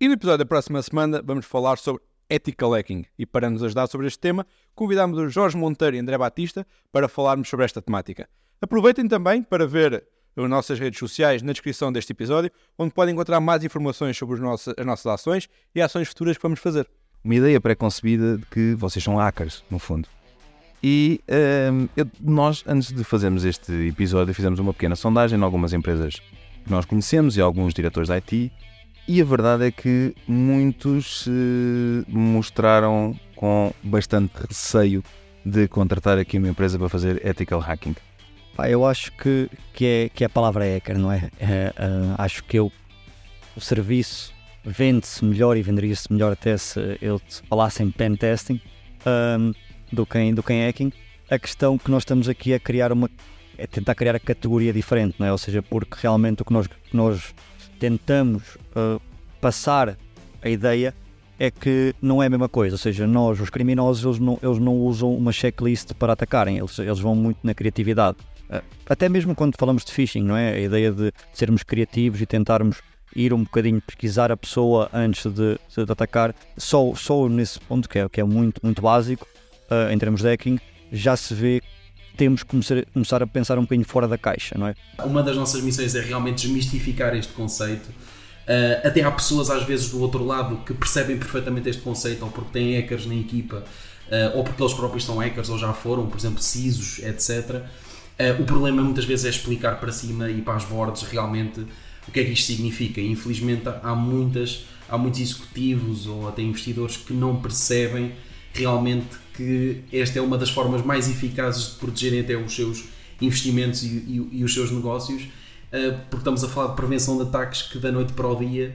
E no episódio da próxima semana vamos falar sobre ethical hacking. E para nos ajudar sobre este tema, convidamos o Jorge Monteiro e André Batista para falarmos sobre esta temática. Aproveitem também para ver as nossas redes sociais na descrição deste episódio, onde podem encontrar mais informações sobre as nossas, as nossas ações e ações futuras que vamos fazer. Uma ideia pré-concebida de que vocês são hackers, no fundo. E hum, eu- nós, antes de fazermos este episódio, fizemos uma pequena sondagem em algumas empresas que nós conhecemos e alguns diretores da IT. E a verdade é que muitos se mostraram com bastante receio de contratar aqui uma empresa para fazer ethical hacking. Pá, eu acho que, que, é, que a palavra é hacker, não é? É, ah, acho que eu, o serviço vende-se melhor e venderia-se melhor até se ele falasse em pen testing ahm, do, que do que em hacking. A questão que nós estamos aqui a criar uma. é tentar criar a categoria diferente, não é? Ou seja, porque realmente o que nós, que nós tentamos ah, passar a ideia é que não é a mesma coisa, ou seja, nós, os criminosos, eles não, eles não usam uma checklist para atacarem, eles, eles vão muito na criatividade. Uh, Até mesmo quando falamos de phishing, não é? A ideia de sermos criativos e tentarmos ir um bocadinho pesquisar a pessoa antes de, de atacar, só, só nesse ponto, que é, que é muito, muito básico, uh, em termos de hacking, já se vê temos que começar, a pensar um bocadinho fora da caixa, não é? Uma das nossas missões é realmente desmistificar este conceito. Uh, até há pessoas, às vezes, do outro lado que percebem perfeitamente este conceito, ou porque têm hackers na equipa, uh, ou porque eles próprios são hackers, ou já foram, por exemplo, CISOs, etc. Uh, o problema muitas vezes é explicar para cima e para as bordas realmente o que é que isto significa. Infelizmente, há, muitas, há muitos executivos ou até investidores que não percebem realmente que esta é uma das formas mais eficazes de protegerem até os seus investimentos e, e- e os seus negócios, uh, porque estamos a falar de prevenção de ataques que da noite para o dia